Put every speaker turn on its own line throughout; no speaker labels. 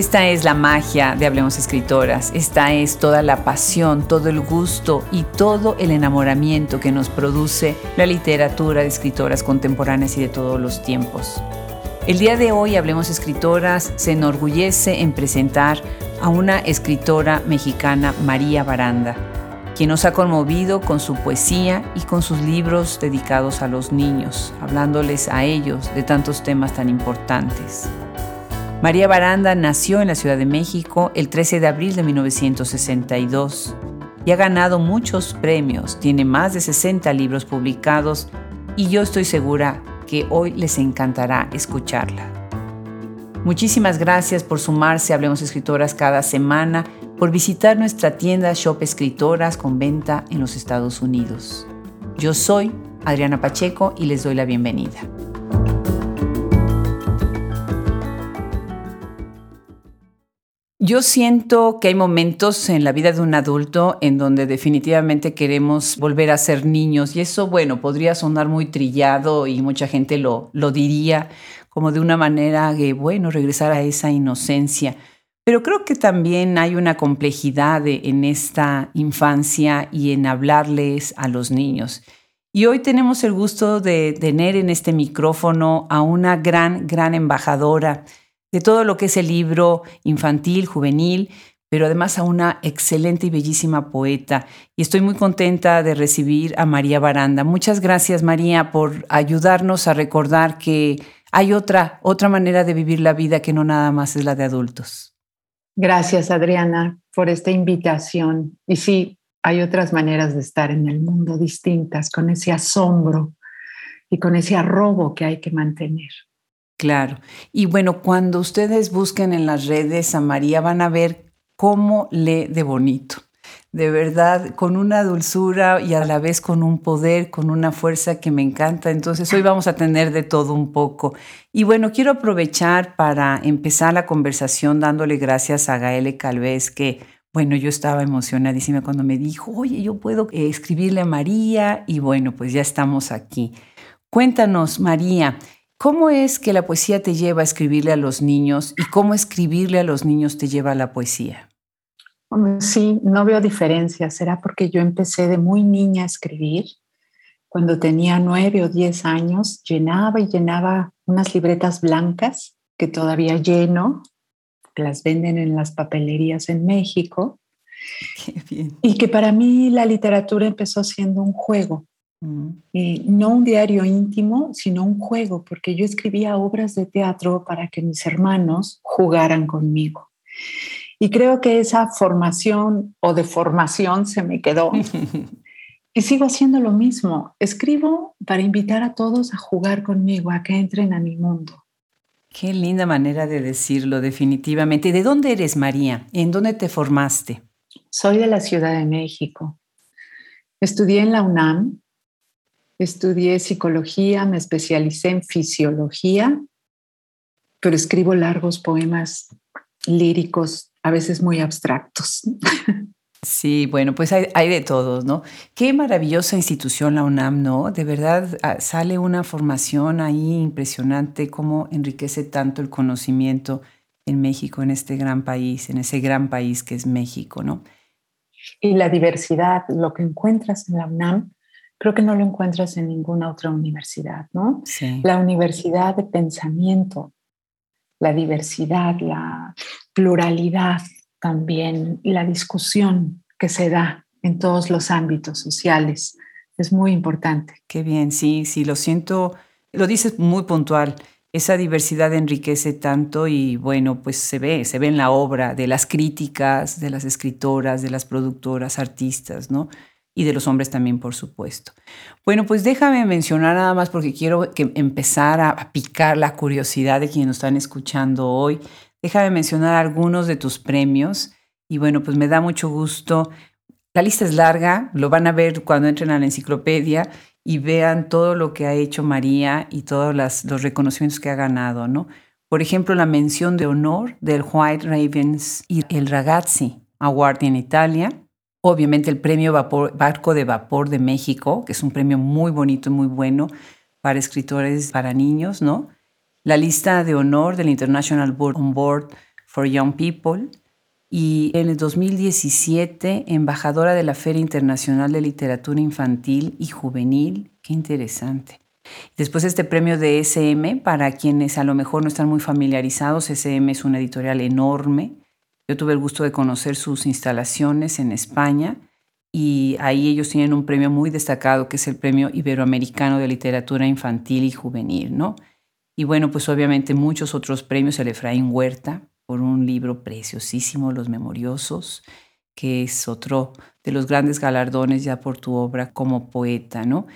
Esta es la magia de Hablemos Escritoras. Esta es toda la pasión, todo el gusto y todo el enamoramiento que nos produce la literatura de escritoras contemporáneas y de todos los tiempos. El día de hoy Hablemos Escritoras se enorgullece en presentar a una escritora mexicana, María Baranda, quien nos ha conmovido con su poesía y con sus libros dedicados a los niños, hablándoles a ellos de tantos temas tan importantes. María Baranda nació en la Ciudad de México el 13 de abril de 1962 y ha ganado muchos premios, tiene más de 60 libros publicados y yo estoy segura que hoy les encantará escucharla. Muchísimas gracias por sumarse a Hablemos Escritoras cada semana, por visitar nuestra tienda Shop Escritoras con venta en los Estados Unidos. Yo soy Adriana Pacheco y les doy la bienvenida. Yo siento que hay momentos en la vida de un adulto en donde definitivamente queremos volver a ser niños y eso, bueno, podría sonar muy trillado y mucha gente lo, lo diría como de una manera que, bueno, regresar a esa inocencia. Pero creo que también hay una complejidad en esta infancia y en hablarles a los niños. Y hoy tenemos el gusto de tener en este micrófono a una gran, gran embajadora de todo lo que es el libro infantil, juvenil, pero además a una excelente y bellísima poeta. Y estoy muy contenta de recibir a María Baranda. Muchas gracias, María, por ayudarnos a recordar que hay otra, otra manera de vivir la vida que no nada más es la de adultos.
Gracias, Adriana, por esta invitación. Y sí, hay otras maneras de estar en el mundo distintas, con ese asombro y con ese arrobo que hay que mantener.
Claro. Y bueno, cuando ustedes busquen en las redes a María van a ver cómo lee de bonito. De verdad, con una dulzura y a la vez con un poder, con una fuerza que me encanta. Entonces, hoy vamos a tener de todo un poco. Y bueno, quiero aprovechar para empezar la conversación dándole gracias a Gaele Calvez, que bueno, yo estaba emocionadísima cuando me dijo, oye, yo puedo eh, escribirle a María y bueno, pues ya estamos aquí. Cuéntanos, María, ¿Cómo es que la poesía te lleva a escribirle a los niños y cómo escribirle a los niños te lleva a la poesía?
Sí, no veo diferencia. Será porque yo empecé de muy niña a escribir. Cuando tenía nueve o diez años, llenaba y llenaba unas libretas blancas que todavía lleno, que las venden en las papelerías en México. Qué bien. Y que para mí la literatura empezó siendo un juego no un diario íntimo, sino un juego, porque yo escribía obras de teatro para que mis hermanos jugaran conmigo. Y creo que esa formación o deformación se me quedó. y sigo haciendo lo mismo. Escribo para invitar a todos a jugar conmigo, a que entren a mi mundo.
Qué linda manera de decirlo, definitivamente. ¿De dónde eres, María? ¿En dónde te formaste?
Soy de la Ciudad de México. Estudié en la UNAM Estudié psicología, me especialicé en fisiología, pero escribo largos poemas líricos, a veces muy abstractos.
Sí, bueno, pues hay, hay, de todos, ¿no? Qué maravillosa institución la UNAM, ¿no? De verdad ah, sale una formación ahí impresionante, cómo enriquece tanto el conocimiento en México, en este gran país, en ese gran país que es México, ¿no?
Y la diversidad, lo que encuentras en la UNAM creo que no lo encuentras en ninguna otra universidad, ¿no? La universidad de pensamiento, la diversidad, la pluralidad también, la discusión que se da en todos los ámbitos sociales es muy importante.
Qué bien, sí, sí, lo siento, lo dices muy puntual. Esa diversidad enriquece tanto y bueno, pues se ve, se ve en la obra de las críticas, de las escritoras, de las productoras, artistas, ¿no? Y de los hombres también, por supuesto. Bueno, pues déjame mencionar nada más porque quiero que empezar a, picar la curiosidad de quienes nos están escuchando hoy. Déjame mencionar algunos de tus premios y bueno, pues me da mucho gusto. La lista es larga, lo van a ver cuando entren a la enciclopedia y vean todo lo que ha hecho María y todos los reconocimientos que ha ganado, ¿no? Por ejemplo, la mención de honor del White Ravens y el Ragazzi Award en Italia, Obviamente el premio Barco de Vapor de México, que es un premio muy bonito y muy bueno para escritores para niños, ¿no? La lista de honor del International Board on Board for Young People y en el 2017 embajadora de la Feria Internacional de Literatura Infantil y Juvenil. Qué interesante. Después este premio de SM, para quienes a lo mejor no están muy familiarizados, SM es una editorial enorme. Yo tuve el gusto de conocer sus instalaciones en España y ahí ellos tienen un premio muy destacado que es el Premio Iberoamericano de Literatura Infantil y Juvenil, ¿no? Y bueno, pues obviamente muchos otros premios, el Efraín Huerta, por un libro preciosísimo, Los Memoriosos, que es otro de los grandes galardones ya por tu obra como poeta, ¿no?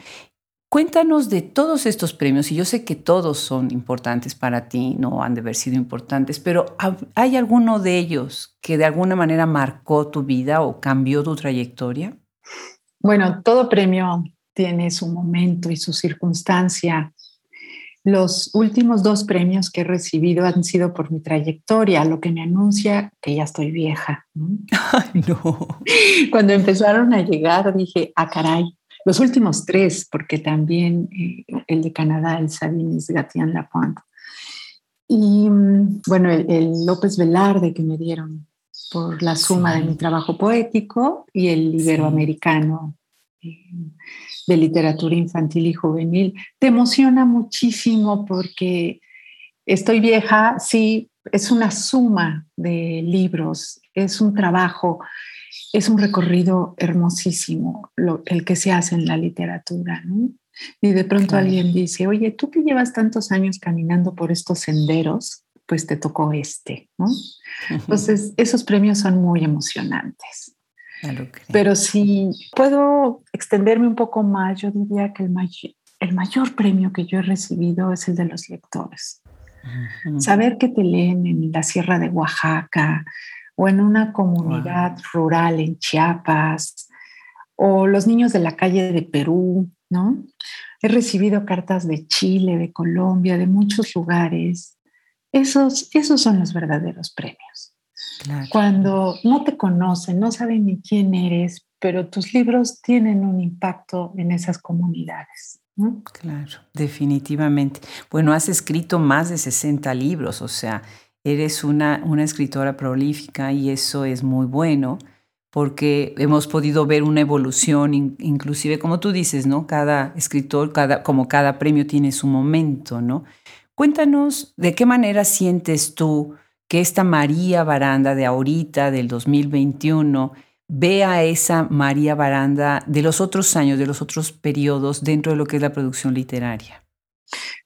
Cuéntanos de todos estos premios, y yo sé que todos son importantes para ti, no han de haber sido importantes, pero ¿hay alguno de ellos que de alguna manera marcó tu vida o cambió tu trayectoria?
Bueno, todo premio tiene su momento y su circunstancia. Los últimos dos premios que he recibido han sido por mi trayectoria, lo que me anuncia que ya estoy vieja. Cuando empezaron a llegar dije, ah, caray, los últimos tres, porque también eh, el de Canadá, el Sabinis Gatian Lapointe. Y mm, bueno, el, López Velarde que me dieron por la suma de mi trabajo poético y el iberoamericano. Eh, de literatura infantil y juvenil. Te emociona muchísimo porque estoy vieja, sí, es una suma de libros, es un trabajo, es un recorrido hermosísimo el que se hace en la literatura. Y de pronto alguien dice, oye, tú que llevas tantos años caminando por estos senderos, pues te tocó este. ¿no? Entonces, esos premios son muy emocionantes. Pero si puedo extenderme un poco más, yo diría que el, el mayor premio que yo he recibido es el de los lectores. Saber que te leen en la Sierra de Oaxaca o en una comunidad rural en Chiapas o los niños de la calle de Perú, ¿no? He recibido cartas de Chile, de Colombia, de muchos lugares. Esos, esos son los verdaderos premios. Cuando no te conocen, no saben ni quién eres, pero tus libros tienen un impacto en esas comunidades.
Claro, definitivamente. Bueno, has escrito más de 60 libros, o sea, eres una, una escritora prolífica y eso es muy bueno porque hemos podido ver una evolución, inclusive como tú dices, ¿no? Cada escritor, cada, como cada premio tiene su momento, ¿no? Cuéntanos de qué manera sientes tú que esta María Baranda de ahorita, del 2021, vea esa María Baranda de los otros años, de los otros periodos dentro de lo que es la producción literaria.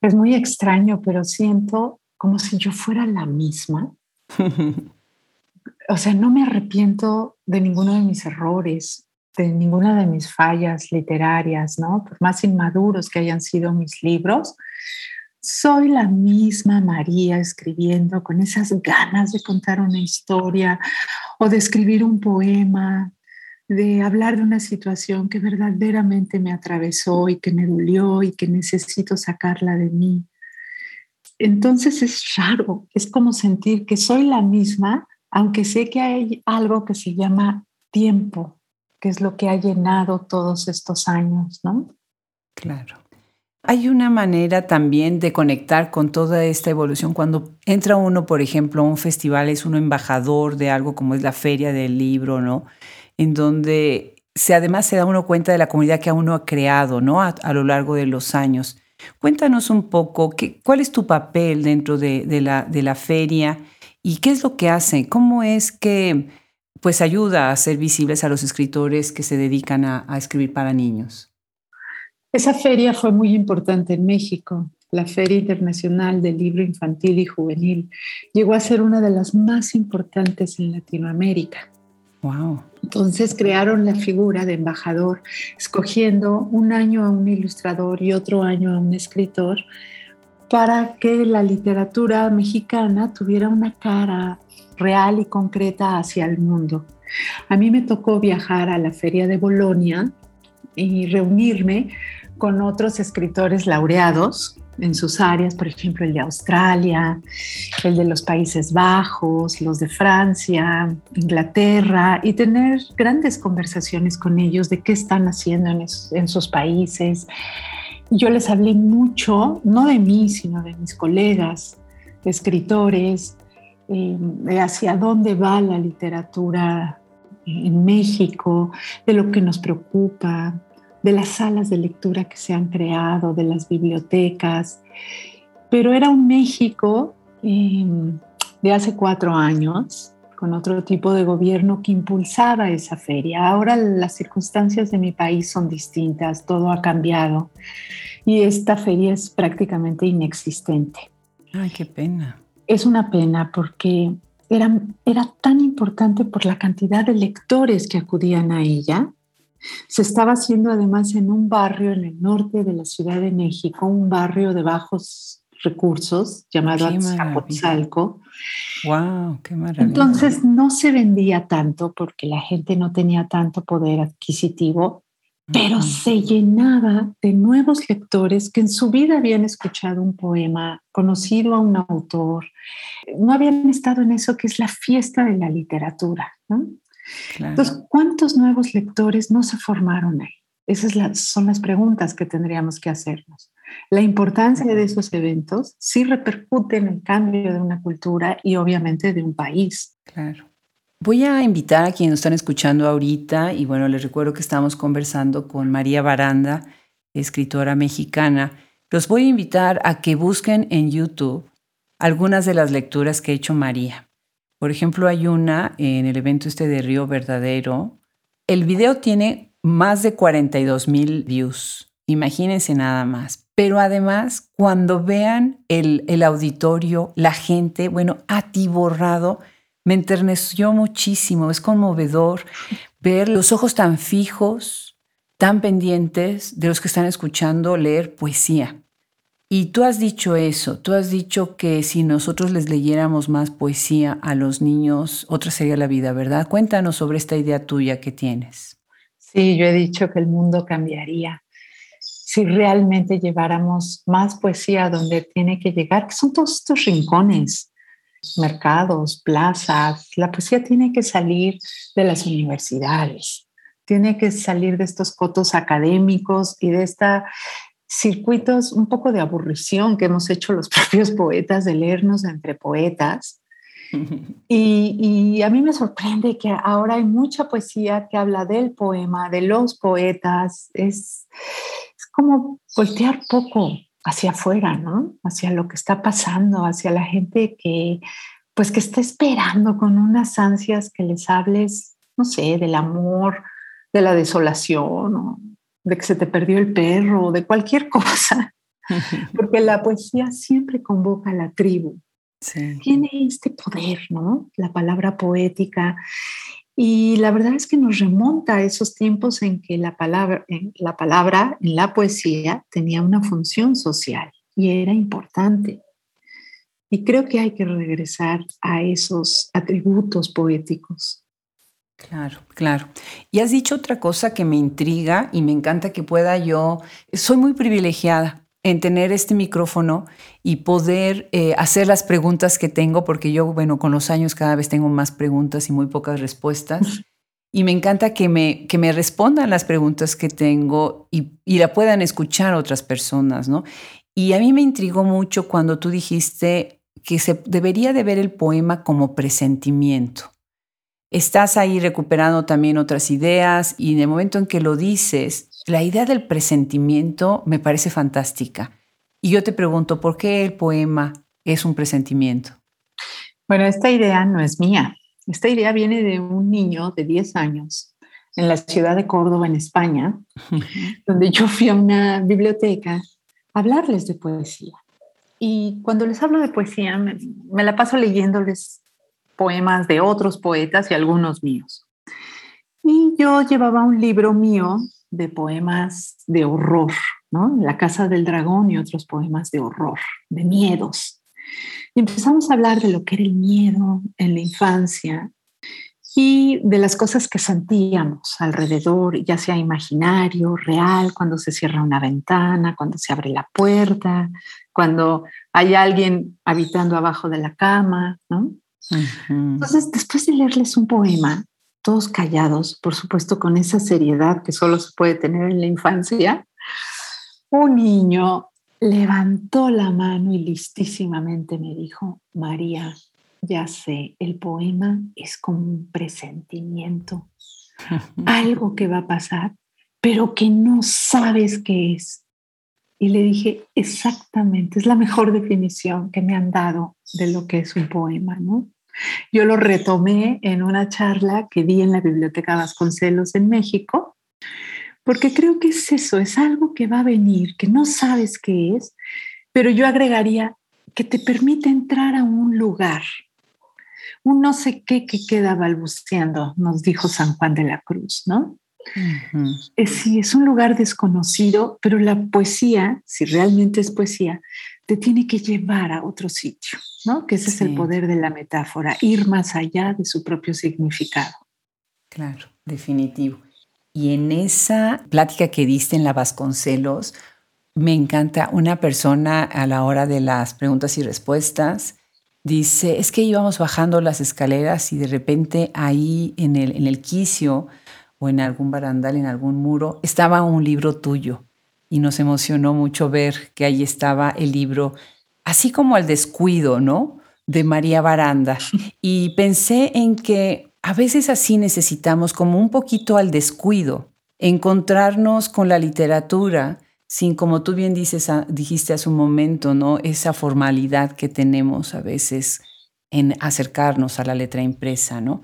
Es muy extraño, pero siento como si yo fuera la misma. o sea, no me arrepiento de ninguno de mis errores, de ninguna de mis fallas literarias, ¿no? Por más inmaduros que hayan sido mis libros, soy la misma María escribiendo con esas ganas de contar una historia o de escribir un poema, de hablar de una situación que verdaderamente me atravesó y que me dolió y que necesito sacarla de mí. Entonces es raro, es como sentir que soy la misma, aunque sé que hay algo que se llama tiempo, que es lo que ha llenado todos estos años, ¿no?
Claro. Hay una manera también de conectar con toda esta evolución. Cuando entra uno, por ejemplo, a un festival, es uno embajador de algo como es la feria del libro, ¿no? En donde se, además se da uno cuenta de la comunidad que uno ha creado, ¿no? A, lo largo de los años. Cuéntanos un poco, ¿qué, ¿cuál es tu papel dentro de, la, de la feria y qué es lo que hace? ¿Cómo es que pues ayuda a ser visibles a los escritores que se dedican a escribir para niños?
Esa feria fue muy importante en México, la Feria Internacional del Libro Infantil y Juvenil. Llegó a ser una de las más importantes en Latinoamérica.
Wow.
Entonces crearon la figura de embajador, escogiendo un año a un ilustrador y otro año a un escritor para que la literatura mexicana tuviera una cara real y concreta hacia el mundo. A mí me tocó viajar a la Feria de Bolonia y reunirme con otros escritores laureados en sus áreas, por ejemplo, el de Australia, el de los Países Bajos, los de Francia, Inglaterra, y tener grandes conversaciones con ellos de qué están haciendo en, sus países. Yo les hablé mucho, no de mí, sino de mis colegas, escritores, de hacia dónde va la literatura en México, de lo que nos preocupa, de las salas de lectura que se han creado, de las bibliotecas. Pero era un México em, de hace cuatro años, con otro tipo de gobierno que impulsaba esa feria. Ahora las circunstancias de mi país son distintas, todo ha cambiado y esta feria es prácticamente inexistente.
Ay, qué pena.
Es una pena porque era, era tan importante por la cantidad de lectores que acudían a ella. Se estaba haciendo además en un
barrio
en el norte de la Ciudad de México, un barrio de bajos recursos llamado Azcapotzalco.
¡Wow! ¡Qué maravilla!
Entonces no se vendía tanto porque la gente no tenía tanto poder adquisitivo pero se llenaba de nuevos lectores que en su vida habían escuchado un poema, conocido a un autor, no habían estado en eso que es la fiesta de la literatura. Entonces, ¿cuántos nuevos lectores no se formaron ahí? Esas son las preguntas que tendríamos que hacernos. La importancia de esos eventos sí repercute en el cambio de una cultura y obviamente de un país.
Claro. Voy a invitar a quienes nos están escuchando ahorita, y bueno, les recuerdo que estamos conversando con María Baranda, escritora mexicana. Los voy a invitar a que busquen en YouTube algunas de las lecturas que ha hecho María. Por ejemplo, hay una en el evento este de Río Verdadero. El video tiene más de 42 mil views. Imagínense nada más. Pero además, cuando vean el, el auditorio, la gente, bueno, atiborrado, me enterneció muchísimo, es conmovedor ver los ojos tan fijos, tan pendientes de los que están escuchando leer poesía. Y tú has dicho eso, tú has dicho que si nosotros les leyéramos más poesía a los niños, otra sería la vida, ¿verdad? Cuéntanos sobre esta idea tuya que tienes.
Sí, yo he dicho que el mundo cambiaría si realmente lleváramos más poesía donde tiene que llegar, que son todos estos rincones, mercados, plazas. La poesía tiene que salir de las universidades, tiene que salir de estos cotos académicos y de estos circuitos un poco de aburrición que hemos hecho los propios poetas de leernos entre poetas. Y, a mí me sorprende que ahora hay mucha poesía que habla del poema, de los poetas. Es, es como voltear poco hacia afuera, ¿no? Hacia lo que está pasando, hacia la gente que, pues, que está esperando con unas ansias que les hables, no sé, del amor, de la desolación, de que se te perdió el perro, de cualquier cosa. Porque la poesía siempre convoca a la tribu. Tiene este poder, ¿no? La palabra poética. Y la verdad es que nos remonta a esos tiempos en que la palabra, en la palabra en la poesía tenía una función social y era importante. Y creo que hay que regresar a esos atributos poéticos.
Claro, claro. Y has dicho otra cosa que me intriga y me encanta que pueda yo, soy muy privilegiada en tener este micrófono y poder eh, hacer las preguntas que tengo, porque yo, bueno, con los años cada vez tengo más preguntas y muy pocas respuestas. Y me encanta que me, que me respondan las preguntas que tengo y, y la puedan escuchar otras personas, ¿no? Y a mí me intrigó mucho cuando tú dijiste que se debería de ver el poema como presentimiento. Estás ahí recuperando también otras ideas y en el momento en que lo dices, la idea del presentimiento me parece fantástica. Y yo te pregunto, ¿por qué el poema es un presentimiento?
Bueno, esta idea no es mía. Esta idea viene de un niño de 10 años en la ciudad de Córdoba, en España, donde yo fui a una biblioteca a hablarles de poesía. Y cuando les hablo de poesía, me, me la paso leyéndoles poemas de otros poetas y algunos míos. Y yo llevaba un libro mío de poemas de horror, ¿no? La Casa del Dragón y otros poemas de horror, de miedos. Y empezamos a hablar de lo que era el miedo en la infancia y de las cosas que sentíamos alrededor, ya sea imaginario, real, cuando se cierra una ventana, cuando se abre la puerta, cuando hay alguien habitando abajo de la cama, ¿no? Entonces, después de leerles un poema, todos callados, por supuesto con esa seriedad que solo se puede tener en la infancia, un niño levantó la mano y listísimamente me dijo, María, Ya sé, el poema es como un presentimiento, algo que va a pasar, pero que no sabes qué es. Y le dije, exactamente, es la mejor definición que me han dado de lo que es un poema, ¿no? Yo lo retomé en una charla que di en la Biblioteca Vasconcelos en México, porque creo que es eso, es algo que va a venir, que no sabes qué es, pero yo agregaría que te permite entrar a un lugar, un no sé qué que queda balbuceando, nos dijo San Juan de la Cruz, ¿no? es, sí, es un lugar desconocido, pero la poesía, si realmente es poesía, te tiene que llevar a otro sitio, ¿no? Que ese es el poder de la metáfora, ir más allá de su propio significado.
Claro, definitivo. Y en esa plática que diste en la Vasconcelos, me encanta una persona a la hora de las preguntas y respuestas. Dice, es que íbamos bajando las escaleras y de repente ahí en el, en el quicio o en algún barandal, en algún muro, estaba un libro tuyo. Y nos emocionó mucho ver que ahí estaba el libro, así como al descuido, ¿no? De María Baranda. Y pensé en que a veces así necesitamos como un poquito al descuido, encontrarnos con la literatura sin, como tú bien dices, dijiste hace un momento, ¿no? Esa formalidad que tenemos a veces en acercarnos a la letra impresa, ¿no?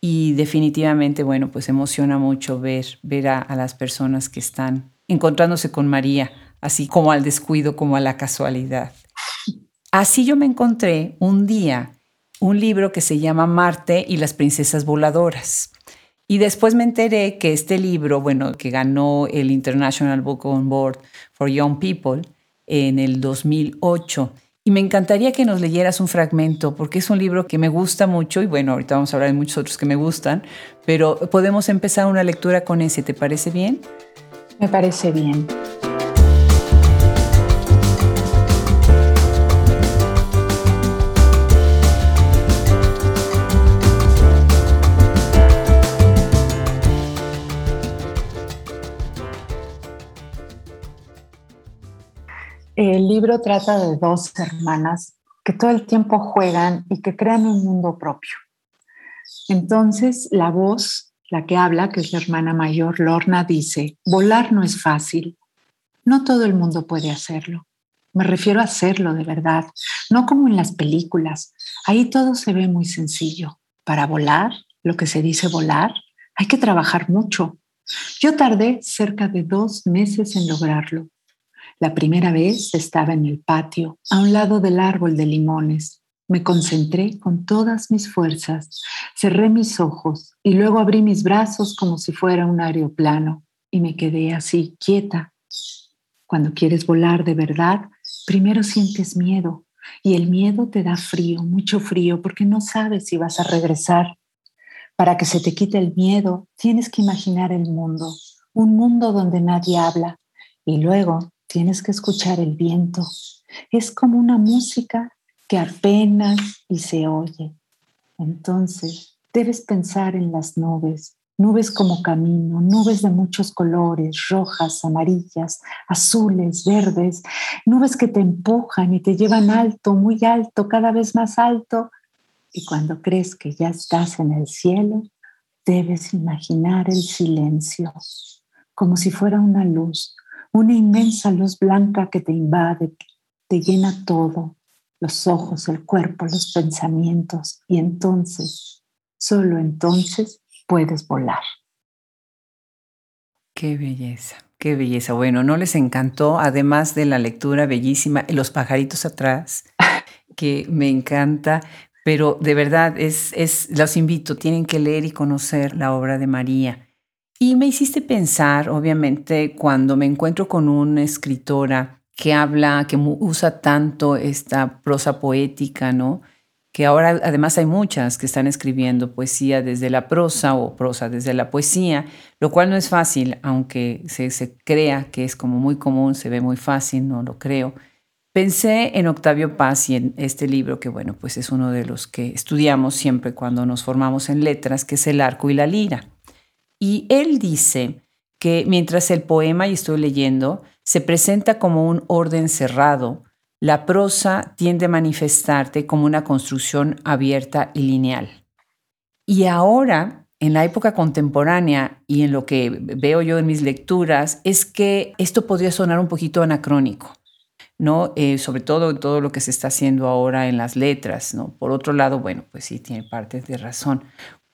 Y definitivamente, bueno, pues emociona mucho ver, ver a, las personas que están encontrándose con María, así como al descuido, como a la casualidad. Así yo me encontré un día un libro que se llama Marte y las princesas voladoras. Y después me enteré que este libro, bueno, que ganó el International Book on Board for Young People en el 2008, y me encantaría que nos leyeras un fragmento, porque es un libro que me gusta mucho y bueno, ahorita vamos a hablar de muchos otros que me gustan, pero podemos empezar una lectura con ese, ¿te parece bien?
Me parece bien. El libro trata de dos hermanas que todo el tiempo juegan y que crean un mundo propio. Entonces, la voz, la que habla, que es la hermana mayor, Lorna, dice, volar no es fácil. No todo el mundo puede hacerlo. Me refiero a hacerlo de verdad, no como en las películas. Ahí todo se ve muy sencillo. Para volar, lo que se dice volar, hay que trabajar mucho. Yo tardé cerca de dos meses en lograrlo la primera vez estaba en el patio, a un lado del árbol de limones. Me concentré con todas mis fuerzas, cerré mis ojos y luego abrí mis brazos como si fuera un aeroplano y me quedé así, quieta. Cuando quieres volar de verdad, primero sientes miedo y el miedo te da frío, mucho frío, porque no sabes si vas a regresar. Para que se te quite el miedo, tienes que imaginar el mundo, un mundo donde nadie habla, y luego tienes que escuchar el viento. Es como una música que apenas y se oye. Entonces, debes pensar en las nubes, nubes como camino, nubes de muchos colores, rojas, amarillas, azules, verdes, nubes que te empujan y te llevan alto, muy alto, cada vez más alto. Y cuando crees que ya estás en el cielo, debes imaginar el silencio, como si fuera una luz, una inmensa luz blanca que te invade, te llena todo, los ojos, el cuerpo, los pensamientos, y entonces, solo entonces, puedes volar.
Qué belleza, qué belleza. Bueno, ¿no les encantó, además de la lectura bellísima, los pajaritos atrás, que me encanta? Pero de verdad, es, es, los invito, tienen que leer y conocer la obra de María. Y me hiciste pensar, obviamente, cuando me encuentro con una escritora que habla, que usa tanto esta prosa poética, ¿no? Que ahora además hay muchas que están escribiendo poesía desde la prosa o prosa desde la poesía, lo cual no es fácil, aunque se, se crea que es como muy común, se ve muy fácil, no lo creo. Pensé en Octavio Paz y en este libro, que bueno, pues es uno de los que estudiamos siempre cuando nos formamos en letras, que es El arco y la lira. Y él dice que mientras el poema, y estoy leyendo, se presenta como un orden cerrado, la prosa tiende a manifestarte como una construcción abierta y lineal. Y ahora, en la época contemporánea y en lo que veo yo en mis lecturas, es que esto podría sonar un poquito anacrónico. ¿no? Eh, sobre todo en todo lo que se está haciendo ahora en las letras, ¿no? Por otro lado, bueno, pues sí, tiene parte de razón.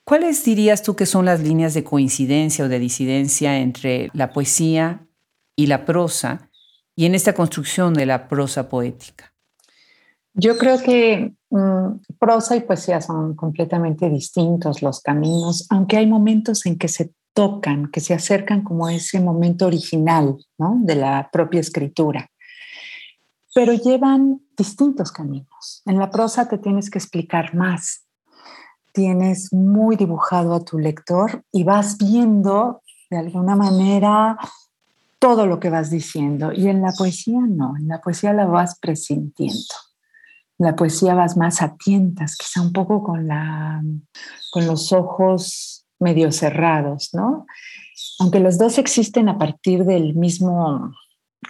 ¿Cuáles dirías tú que son las líneas de coincidencia o de disidencia entre la poesía y la prosa y en esta construcción de la prosa poética?
Yo creo que mm, prosa y poesía son completamente distintos los caminos, aunque hay momentos en que se tocan, que se acercan como a ese momento original ¿no? de la propia escritura pero llevan distintos caminos. En la prosa te tienes que explicar más. Tienes muy dibujado a tu lector y vas viendo de alguna manera todo lo que vas diciendo. Y en la poesía no, en la poesía la vas presintiendo. En la poesía vas más a tientas, quizá un poco con, la, con los ojos medio cerrados, ¿no? Aunque los dos existen a partir del mismo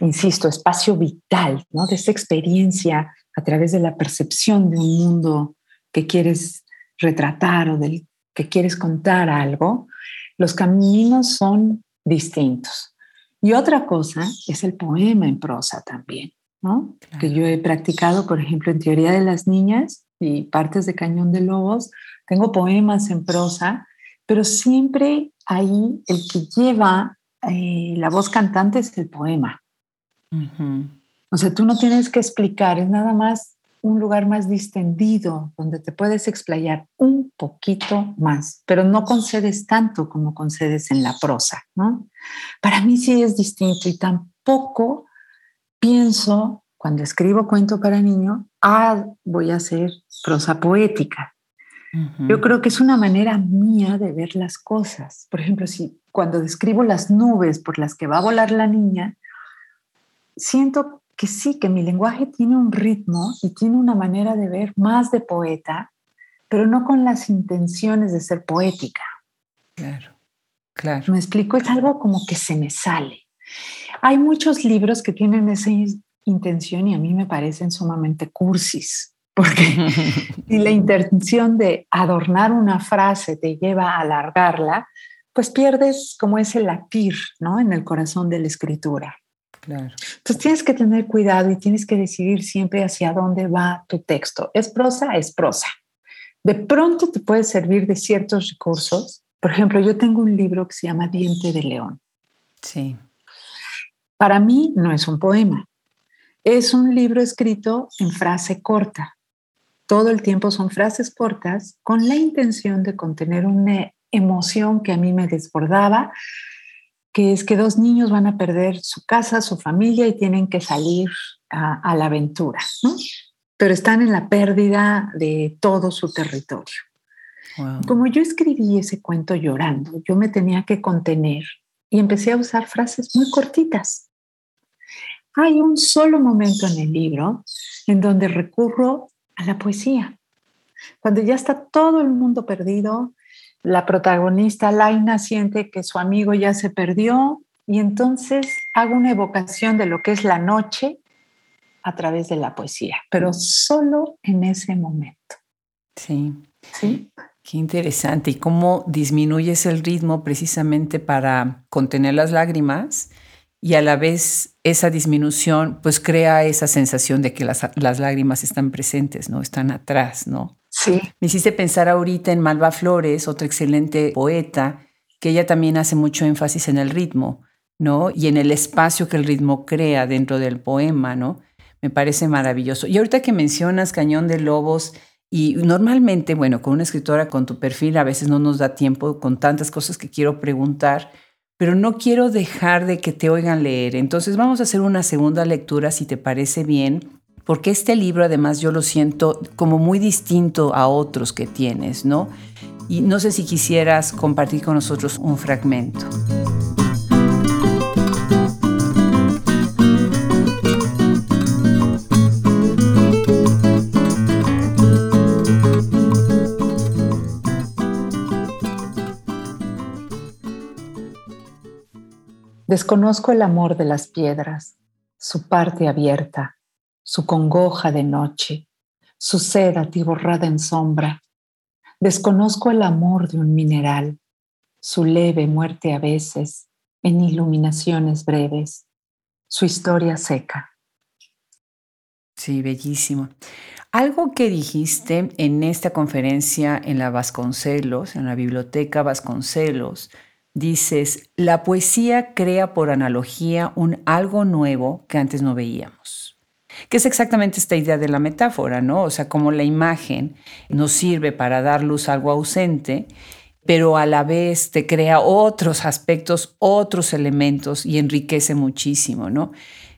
insisto, espacio vital, ¿no? De esa experiencia a través de la percepción de un mundo que quieres retratar o del que quieres contar algo, los caminos son distintos. Y otra cosa es el poema en prosa también, ¿no? Que yo he practicado, por ejemplo, en Teoría de las Niñas y partes de Cañón de Lobos. Tengo poemas en prosa, pero siempre ahí el que lleva eh, la voz cantante es el poema. O sea, tú no tienes que explicar, es nada más un lugar más distendido donde te puedes explayar un poquito más, pero no concedes tanto como concedes en la prosa, ¿no? Para mí sí es distinto y tampoco pienso cuando escribo cuento para niño, ah, voy a hacer prosa poética. Yo creo que es una manera mía de ver las cosas. Por ejemplo, si cuando describo las nubes por las que va a volar la niña, siento que sí, que mi lenguaje tiene un ritmo y tiene una manera de ver más de poeta, pero no con las intenciones de ser poética.
Claro, claro.
Me explico, es algo como que se me sale. Hay muchos libros que tienen esa intención y a mí me parecen sumamente cursis, porque si la intención de adornar una frase te lleva a alargarla, pues pierdes como ese latir ¿no? en el corazón de la escritura. Entonces tienes que tener cuidado y tienes que decidir siempre hacia dónde va tu texto. ¿Es prosa? Es prosa. De pronto te puede servir de ciertos recursos. Por ejemplo, yo tengo un libro que se llama Diente de León.
Sí.
Para mí no es un poema. Es un libro escrito en frase corta. Todo el tiempo son frases cortas con la intención de contener una emoción que a mí me desbordaba, que es que dos niños van a perder su casa, su familia y tienen que salir a, la aventura, pero están en la pérdida de todo su territorio. Como yo escribí ese cuento llorando, yo me tenía que contener y empecé a usar frases muy cortitas. Hay un solo momento en el libro en donde recurro a la poesía. Cuando ya está todo el mundo perdido, la protagonista Laina siente que su amigo ya se perdió y entonces hago una evocación de lo que es la noche a través de la poesía, pero solo en ese momento.
Sí. Sí. Qué interesante. ¿Y cómo disminuyes el ritmo precisamente para contener las lágrimas? Y a la vez esa disminución pues crea esa sensación de que las, las lágrimas están presentes, ¿no? Están atrás, ¿no?
Sí.
Me hiciste pensar ahorita en Malva Flores, otra excelente poeta, que ella también hace mucho énfasis en el ritmo, ¿no? Y en el espacio que el ritmo crea dentro del poema, ¿no? Me parece maravilloso. Y ahorita que mencionas Cañón de Lobos, y normalmente, bueno, con una escritora con tu perfil a veces no nos da tiempo con tantas cosas que quiero preguntar, pero no quiero dejar de que te oigan leer. Entonces vamos a hacer una segunda lectura, si te parece bien, porque este libro además yo lo siento como muy distinto a otros que tienes, ¿no? Y no sé si quisieras compartir con nosotros un fragmento.
Desconozco el amor de las piedras, su parte abierta, su congoja de noche, su sed atiborrada en sombra. Desconozco el amor de un mineral, su leve muerte a veces, en iluminaciones breves, su historia seca.
Sí, bellísimo. Algo que dijiste en esta conferencia en la Vasconcelos, en la biblioteca Vasconcelos, dices, la poesía crea por analogía un algo nuevo que antes no veíamos. Que es exactamente esta idea de la metáfora, ¿no? O sea, como la imagen nos sirve para dar luz a algo ausente, pero a la vez te crea otros aspectos, otros elementos y enriquece muchísimo, ¿no?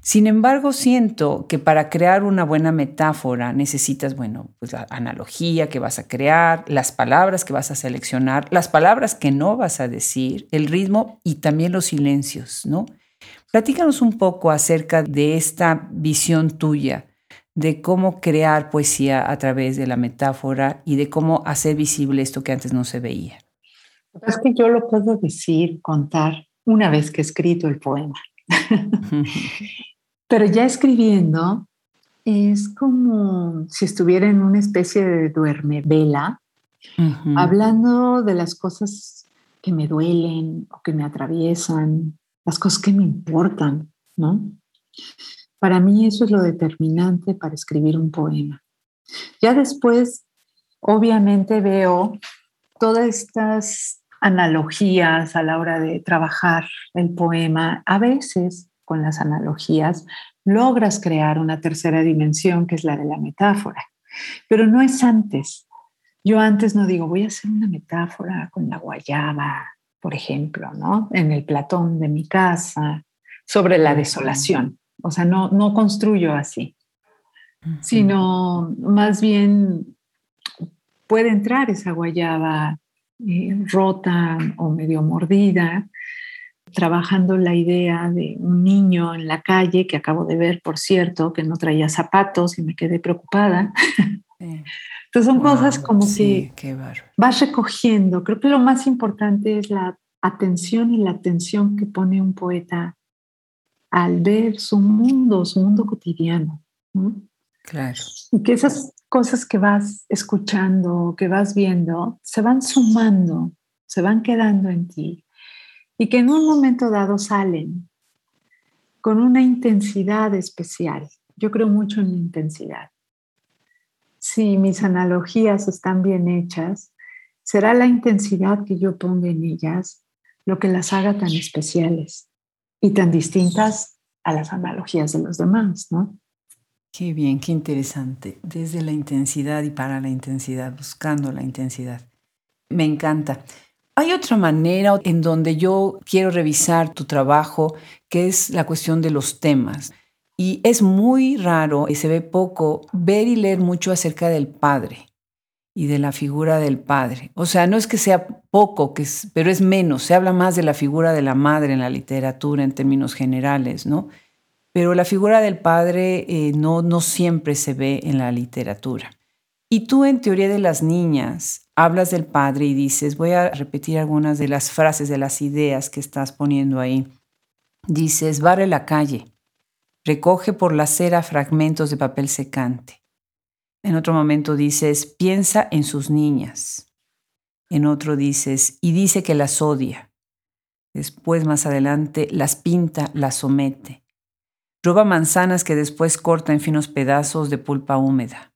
Sin embargo, siento que para crear una buena metáfora necesitas, bueno, pues la analogía que vas a crear, las palabras que vas a seleccionar, las palabras que no vas a decir, el ritmo y también los silencios, ¿no? Platícanos un poco acerca de esta visión tuya de cómo crear poesía a través de la metáfora y de cómo hacer visible esto que antes no se veía.
Es que yo lo puedo decir, contar una vez que he escrito el poema. Pero ya escribiendo es como si estuviera en una especie de duerme vela, hablando de las cosas que me duelen o que me atraviesan, las cosas que me importan, ¿no? Para mí eso es lo determinante para escribir un poema. Ya después, obviamente veo todas estas analogías a la hora de trabajar el poema. A veces con las analogías, logras crear una tercera dimensión que es la de la metáfora. Pero no es antes. Yo antes no digo, voy a hacer una metáfora con la guayaba, por ejemplo, ¿no? En el platón de mi casa, sobre la desolación. O sea, no, no construyo así, sino más bien puede entrar esa guayaba eh, rota o medio mordida trabajando la idea de un niño en la calle que acabo de ver, por cierto, que no traía zapatos y me quedé preocupada. Entonces son cosas como si vas recogiendo. Creo que lo más importante es la atención y la atención que pone un poeta al ver su mundo, su mundo cotidiano.
Claro.
Y que esas cosas que vas escuchando, que vas viendo, se van sumando, se van quedando en ti y que en un momento dado salen con una intensidad especial. Yo creo mucho en la intensidad. Si mis analogías están bien hechas, será la intensidad que yo ponga en ellas lo que las haga tan especiales y tan distintas a las analogías de los demás, ¿no?
Qué bien, qué interesante. Desde la intensidad y para la intensidad, buscando la intensidad. Me encanta. Hay otra manera en donde yo quiero revisar tu trabajo, que es la cuestión de los temas. Y es muy raro y se ve poco ver y leer mucho acerca del padre y de la figura del padre. O sea, no es que sea poco, que pero es menos. Se habla más de la figura de la madre en la literatura en términos generales, ¿no? Pero la figura del padre eh, no, no siempre se ve en la literatura. Y tú en teoría de las niñas hablas del Padre y dices, voy a repetir algunas de las frases, de las ideas que estás poniendo ahí. Dices, barre la calle, recoge por la cera fragmentos de papel secante. En otro momento dices, piensa en sus niñas. En otro dices, y dice que las odia. Después, más adelante, las pinta, las somete. Roba manzanas que después corta en finos pedazos de pulpa húmeda.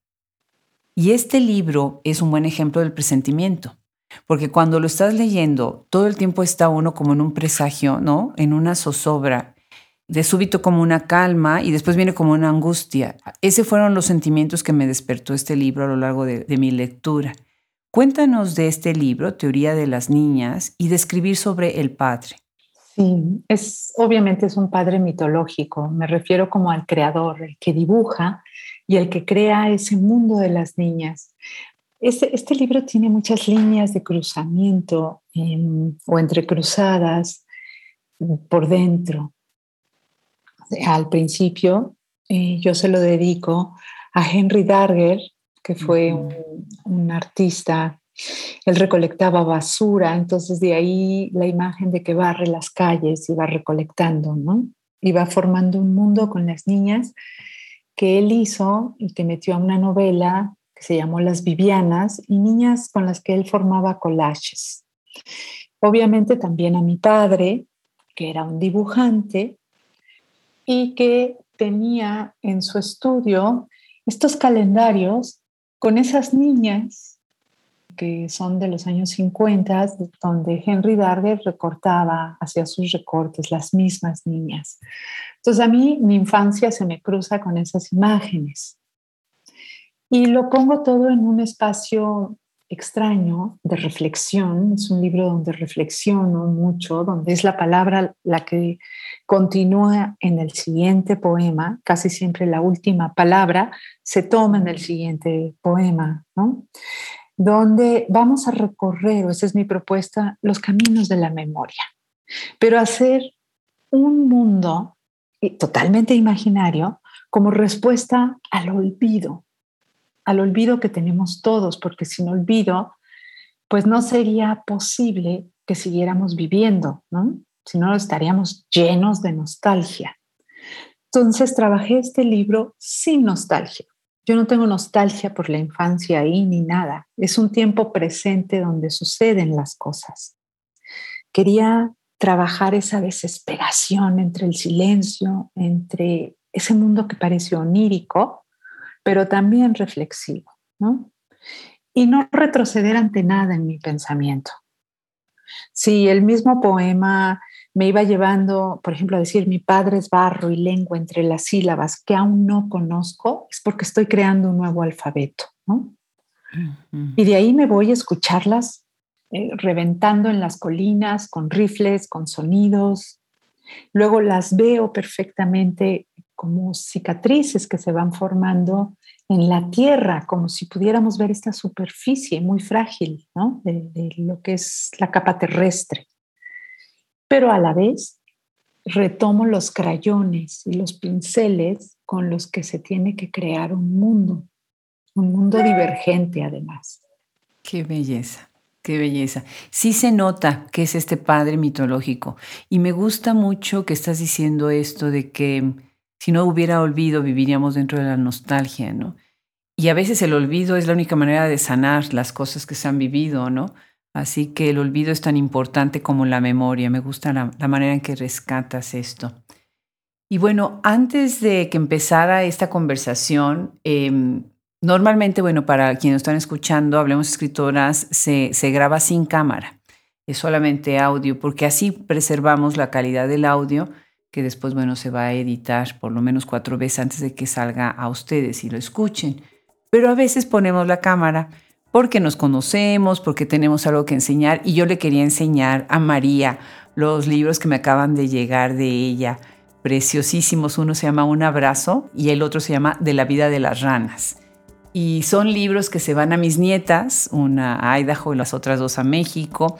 Y este libro es un buen ejemplo del presentimiento, porque cuando lo estás leyendo, todo el tiempo está uno como en un presagio, ¿no? En una zozobra, de súbito como una calma y después viene como una angustia. Ese fueron los sentimientos que me despertó este libro a lo largo de, mi lectura. Cuéntanos de este libro, Teoría de las Niñas, y describir sobre el padre.
Sí, es obviamente es un padre mitológico. Me refiero como al creador, el que dibuja y el que crea ese mundo de las niñas. Este, este libro tiene muchas líneas de cruzamiento em, o entrecruzadas por dentro. Al principio eh, yo se lo dedico a Henry Darger, que fue un, un artista él recolectaba basura, entonces de ahí la imagen de que barre las calles y va recolectando, ¿no? Y va formando un mundo con las niñas que él hizo y que metió a una novela que se llamó Las Vivianas y niñas con las que él formaba collages. Obviamente también a mi padre, que era un dibujante y que tenía en su estudio estos calendarios con esas niñas que son de los años 50, donde Henry Darger recortaba, hacía sus recortes, las mismas niñas. Entonces a mí mi infancia se me cruza con esas imágenes. Y lo pongo todo en un espacio extraño de reflexión. Es un libro donde reflexiono mucho, donde es la palabra la que continúa en el siguiente poema. Casi siempre la última palabra se toma en el siguiente poema, ¿no? donde vamos a recorrer, esa es mi propuesta, los caminos de la memoria, pero hacer un mundo totalmente imaginario como respuesta al olvido, al olvido que tenemos todos, porque sin olvido, pues no sería posible que siguiéramos viviendo, ¿no? Si no, estaríamos llenos de nostalgia. Entonces trabajé este libro sin nostalgia. Yo no tengo nostalgia por la infancia ahí ni nada. Es un tiempo presente donde suceden las cosas. Quería trabajar esa desesperación entre el silencio, entre ese mundo que parece onírico, pero también reflexivo, ¿no? Y no retroceder ante nada en mi pensamiento. Si el mismo poema me iba llevando, por ejemplo, a decir mi padre es barro y lengua entre las sílabas que aún no conozco, es porque estoy creando un nuevo alfabeto, ¿no? Y de ahí me voy a escucharlas eh, reventando en las colinas con rifles, con sonidos. Luego las veo perfectamente como cicatrices que se van formando en la tierra, como si pudiéramos ver esta superficie muy frágil ¿no? de lo que es la capa terrestre pero a la vez retomo los crayones y los pinceles con los que se tiene que crear un mundo, un mundo divergente además.
Qué belleza. Qué belleza. Sí se nota que es este padre mitológico. Y me gusta mucho que estás diciendo esto de que si no hubiera olvido viviríamos dentro de la nostalgia, ¿no? Y a veces el olvido es la única manera de sanar las cosas que se han vivido, ¿no? Así que el olvido es tan importante como la memoria. Me gusta la, manera en que rescatas esto. Y bueno, antes de que empezara esta conversación, em, normalmente, bueno, para quienes están escuchando, Hablemos Escritoras, se, se graba sin cámara. Es solamente audio, porque así preservamos la calidad del audio que después, bueno, se va a editar por lo menos cuatro veces antes de que salga a ustedes y lo escuchen. Pero a veces ponemos la cámara porque nos conocemos, porque tenemos algo que enseñar. Y yo le quería enseñar a María los libros que me acaban de llegar de ella, preciosísimos. Uno se llama Un abrazo y el otro se llama De la vida de las ranas. Y son libros que se van a mis nietas, una a Idaho y las otras dos a México.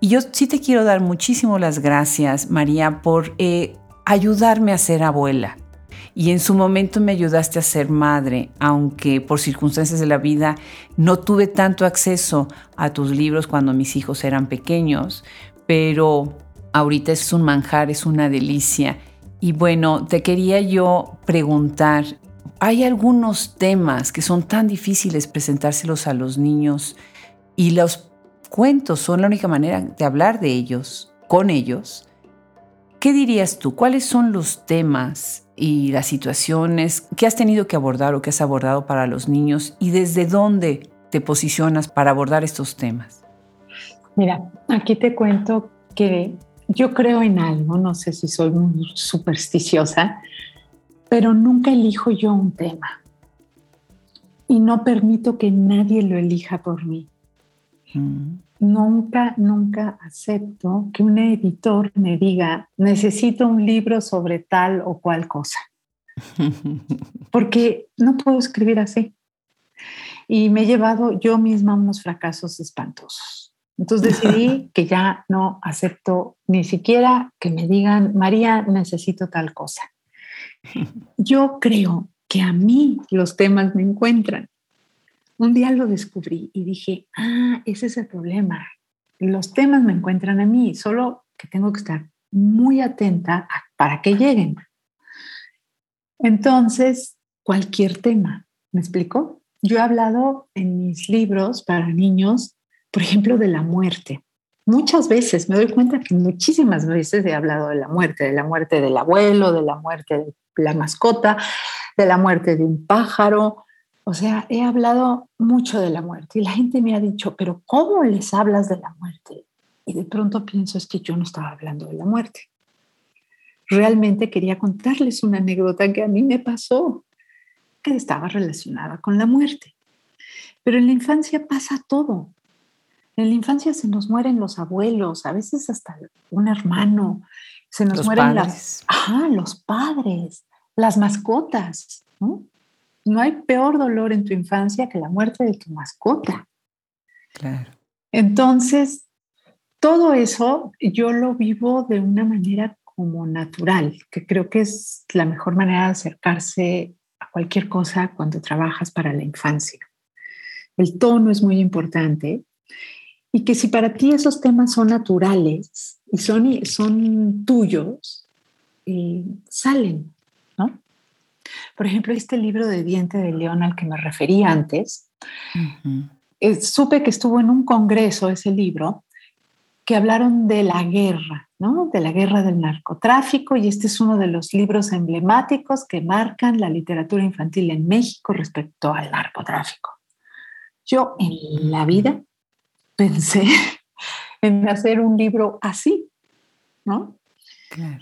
Y yo sí te quiero dar muchísimo las gracias, María, por eh, ayudarme a ser abuela y en su momento me ayudaste a ser madre, aunque por circunstancias de la vida no tuve tanto acceso a tus libros cuando mis hijos eran pequeños, pero ahorita es un manjar, es una delicia. Y bueno, te quería yo preguntar, hay algunos temas que son tan difíciles presentárselos a los niños y los cuentos son la única manera de hablar de ellos, con ellos. ¿Qué dirías tú? ¿Cuáles son los temas y las situaciones que has tenido que abordar o que has abordado para los niños y desde dónde te posicionas para abordar estos temas?
Mira, aquí te cuento que yo creo en algo, no sé si soy muy supersticiosa, pero nunca elijo yo un tema y no permito que nadie lo elija por mí. Mm nunca, nunca acepto que un editor me diga, necesito un libro sobre tal o cual cosa. Porque no puedo escribir así. Y me he llevado yo misma unos fracasos espantosos. Entonces decidí que ya no acepto ni siquiera que me digan, María, necesito tal cosa. Yo creo que a mí los temas me encuentran un día lo descubrí y dije, ah, ese es el problema. Los temas me encuentran a mí, solo que tengo que estar muy atenta para que lleguen. Entonces, cualquier tema. ¿Me explico? Yo he hablado en mis libros para niños, por ejemplo, de la muerte. Muchas veces, me doy cuenta que muchísimas veces he hablado de la muerte, de la muerte del abuelo, de la muerte de la mascota, de la muerte de un pájaro. O sea, he hablado mucho de la muerte y la gente me ha dicho, pero ¿cómo les hablas de la muerte? Y de pronto pienso, es que yo no estaba hablando de la muerte. Realmente quería contarles una anécdota que a mí me pasó, que estaba relacionada con la muerte. Pero en la infancia pasa todo. En la infancia se nos mueren los abuelos, a veces hasta un hermano, se nos mueren las, los padres, las mascotas. ¿no? No hay peor dolor en tu infancia que la muerte de tu mascota.
Claro.
Entonces, todo eso yo lo vivo de una manera como natural, que creo que es la mejor manera de acercarse a cualquier cosa cuando trabajas para la infancia. El tono es muy importante y que si para ti esos temas son naturales y son, son tuyos, eh, salen. Por ejemplo, este libro de Diente de León al que me referí antes, eh, supe que estuvo en un congreso ese libro que hablaron de la guerra, ¿no? De la guerra del narcotráfico y este es uno de los libros emblemáticos que marcan la literatura infantil en México respecto al narcotráfico. Yo en la vida pensé en hacer un libro así, ¿no?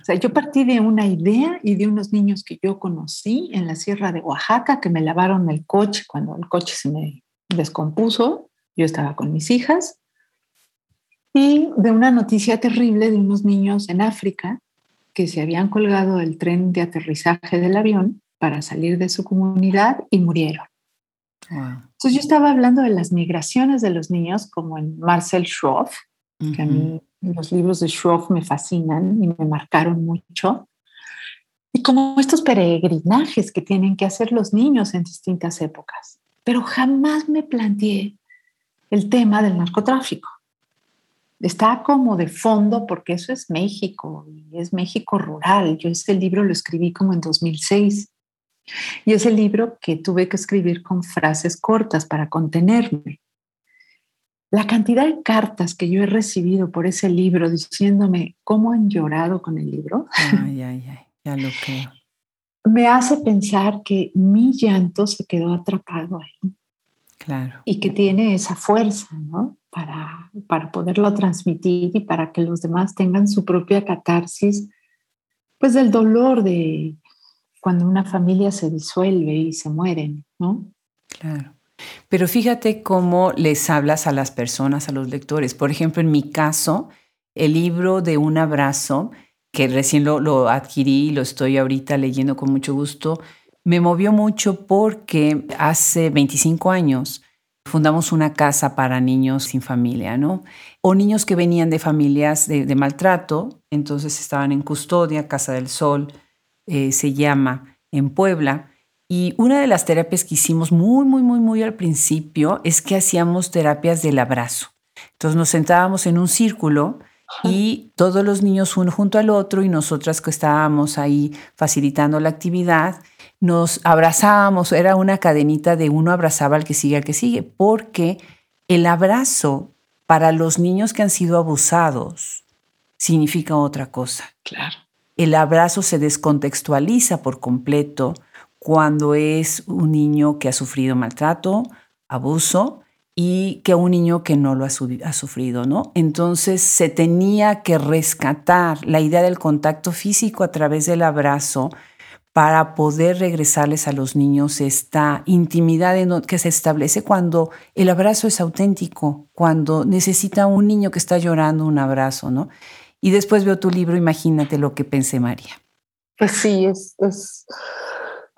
O sea, yo partí de una idea y de unos niños que yo conocí en la sierra de Oaxaca que me lavaron el coche cuando el coche se me descompuso. Yo estaba con mis hijas. Y de una noticia terrible de unos niños en África que se habían colgado del tren de aterrizaje del avión para salir de su comunidad y murieron. Entonces yo estaba hablando de las migraciones de los niños como en Marcel Schroff, que a mí los libros de Schroff me fascinan y me marcaron mucho. Y como estos peregrinajes que tienen que hacer los niños en distintas épocas. Pero jamás me planteé el tema del narcotráfico. Está como de fondo porque eso es México y es México rural. Yo ese libro lo escribí como en 2006. Y es el libro que tuve que escribir con frases cortas para contenerme. La cantidad de cartas que yo he recibido por ese libro diciéndome cómo han llorado con el libro.
Ay, ay, ay, ya lo creo.
Me hace pensar que mi llanto se quedó atrapado ahí.
Claro.
Y que tiene esa fuerza, ¿no? Para, para poderlo transmitir y para que los demás tengan su propia catarsis, pues del dolor de cuando una familia se disuelve y se mueren, ¿no?
Claro. Pero fíjate cómo les hablas a las personas, a los lectores. Por ejemplo, en mi caso, el libro de Un abrazo, que recién lo, adquirí y lo estoy ahorita leyendo con mucho gusto, me movió mucho porque hace 25 años fundamos una casa para niños sin familia, ¿no? O niños que venían de familias de, maltrato, entonces estaban en custodia, Casa del Sol, eh, se llama, en Puebla. Y una de las terapias que hicimos muy, muy, muy, muy al principio es que hacíamos terapias del abrazo. Entonces nos sentábamos en un círculo y todos los niños uno junto al otro y nosotras que estábamos ahí facilitando la actividad, nos abrazábamos, era una cadenita de uno abrazaba al que sigue, al que sigue, porque el abrazo para los niños que han sido abusados significa otra cosa.
Claro.
El abrazo se descontextualiza por completo cuando es un niño que ha sufrido maltrato, abuso y que un niño que no lo ha, sufrido, ¿no? Entonces se tenía que rescatar la idea del contacto físico a través del abrazo para poder regresarles a los niños esta intimidad que se establece cuando el abrazo es auténtico, cuando necesita un niño que está llorando un abrazo, ¿no? Y después veo tu libro, imagínate lo que pensé, María.
Pues sí, es, es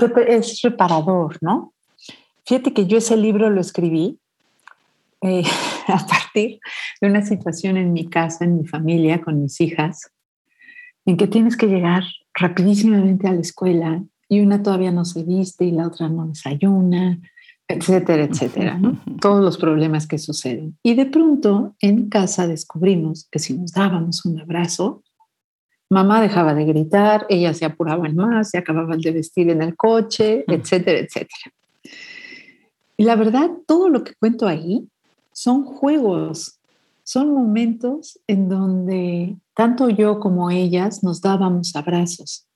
es reparador, ¿no? Fíjate que yo ese libro lo escribí eh, a partir de una situación en mi casa, en mi familia, con mis hijas, en que tienes que llegar rapidísimamente a la escuela y una todavía no se viste y la otra no desayuna, etcétera, etcétera, ¿no? Todos los problemas que suceden. Y de pronto en casa descubrimos que si nos dábamos un abrazo, Mamá dejaba de gritar, ellas se apuraban más, se acababan de vestir en el coche, etcétera, etcétera. Y la verdad, todo lo que cuento ahí son juegos, son momentos en donde tanto yo como ellas nos dábamos abrazos.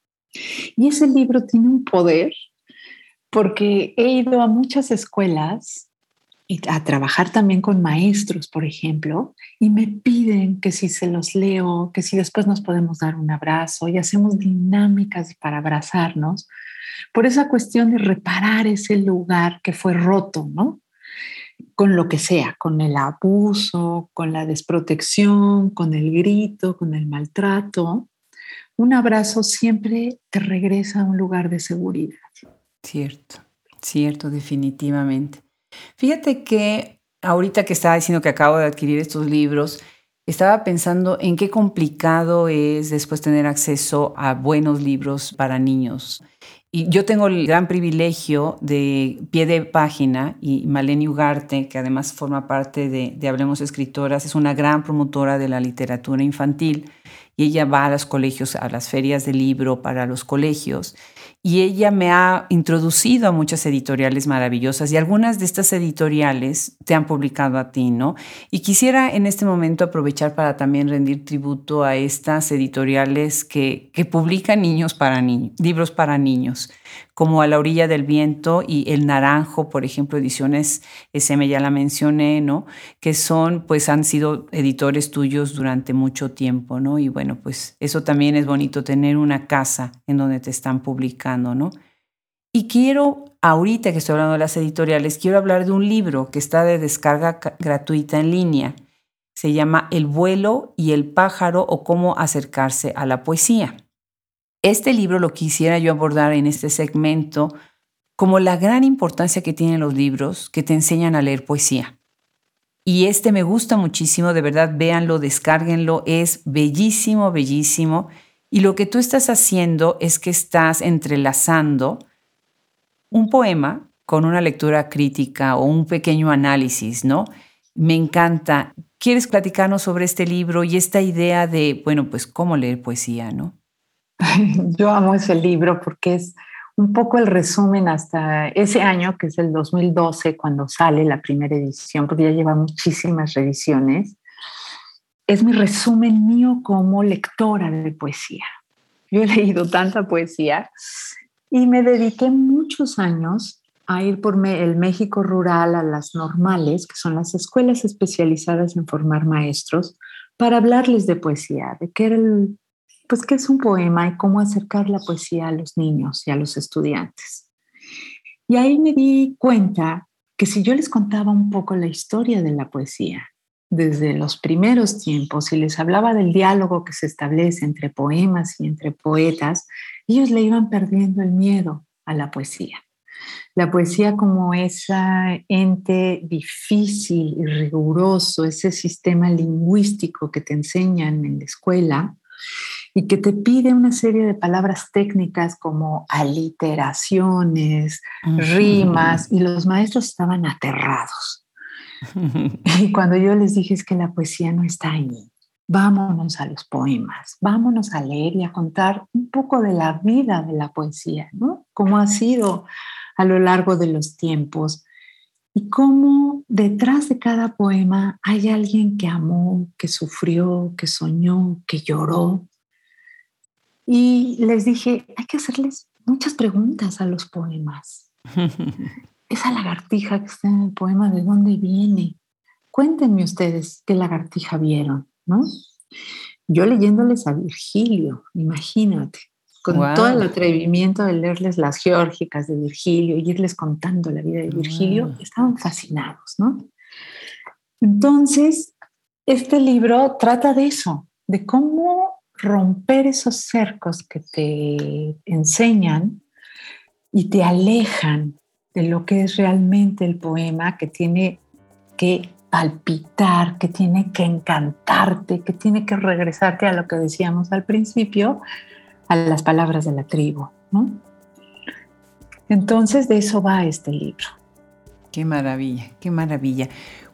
Y ese libro tiene un poder porque he ido a muchas escuelas a trabajar también con maestros, por ejemplo, y me piden que si se los leo, que si después nos podemos dar un abrazo y hacemos dinámicas para abrazarnos, por esa cuestión de reparar ese lugar que fue roto, ¿no? Con lo que sea, con el abuso, con la desprotección, con el grito, con el maltrato, un abrazo siempre te regresa a un lugar de seguridad.
Cierto, cierto, definitivamente. Fíjate que ahorita que estaba diciendo que acabo de adquirir estos libros, estaba pensando en qué complicado es después tener acceso a buenos libros para niños. Y yo tengo el gran privilegio de pie de página y Maleni Ugarte, que además forma parte de, de Hablemos Escritoras, es una gran promotora de la literatura infantil y ella va a los colegios, a las ferias de libro para los colegios y ella me ha introducido a muchas editoriales maravillosas y algunas de estas editoriales te han publicado a ti, ¿no? Y quisiera en este momento aprovechar para también rendir tributo a estas editoriales que, que publican niños para niños, libros para niños como A la orilla del viento y El Naranjo, por ejemplo, ediciones SM, ya la mencioné, ¿no? Que son, pues han sido editores tuyos durante mucho tiempo, ¿no? Y bueno, pues eso también es bonito, tener una casa en donde te están publicando, Y quiero, ahorita que estoy hablando de las editoriales, quiero hablar de un libro que está de descarga gratuita en línea. Se llama El vuelo y el pájaro o cómo acercarse a la poesía. Este libro lo quisiera yo abordar en este segmento como la gran importancia que tienen los libros que te enseñan a leer poesía. Y este me gusta muchísimo, de verdad, véanlo, descárguenlo, es bellísimo, bellísimo. Y lo que tú estás haciendo es que estás entrelazando un poema con una lectura crítica o un pequeño análisis, ¿no? Me encanta. ¿Quieres platicarnos sobre este libro y esta idea de, bueno, pues cómo leer poesía, ¿no?
Yo amo ese libro porque es un poco el resumen hasta ese año, que es el 2012, cuando sale la primera edición, porque ya lleva muchísimas revisiones. Es mi resumen mío como lectora de poesía. Yo he leído tanta poesía y me dediqué muchos años a ir por el México rural a las normales, que son las escuelas especializadas en formar maestros, para hablarles de poesía, de qué pues qué es un poema y cómo acercar la poesía a los niños y a los estudiantes. Y ahí me di cuenta que si yo les contaba un poco la historia de la poesía, desde los primeros tiempos, y les hablaba del diálogo que se establece entre poemas y entre poetas, ellos le iban perdiendo el miedo a la poesía. La poesía como ese ente difícil y riguroso, ese sistema lingüístico que te enseñan en la escuela, y que te pide una serie de palabras técnicas como aliteraciones, rimas, y los maestros estaban aterrados. y cuando yo les dije es que la poesía no está ahí, vámonos a los poemas, vámonos a leer y a contar un poco de la vida de la poesía, ¿no? Cómo ha sido a lo largo de los tiempos y cómo detrás de cada poema hay alguien que amó, que sufrió, que soñó, que lloró, y les dije, hay que hacerles muchas preguntas a los poemas. Esa lagartija que está en el poema, ¿de dónde viene? Cuéntenme ustedes qué lagartija vieron, ¿no? Yo leyéndoles a Virgilio, imagínate, con todo el atrevimiento de leerles las geórgicas de Virgilio y irles contando la vida de Virgilio, estaban fascinados, ¿no? Entonces, este libro trata de eso, de cómo romper esos cercos que te enseñan y te alejan de lo que es realmente el poema, que tiene que palpitar, que tiene que encantarte, que tiene que regresarte a lo que decíamos al principio, a las palabras de la tribu. Entonces de eso va este libro.
Qué maravilla, qué maravilla.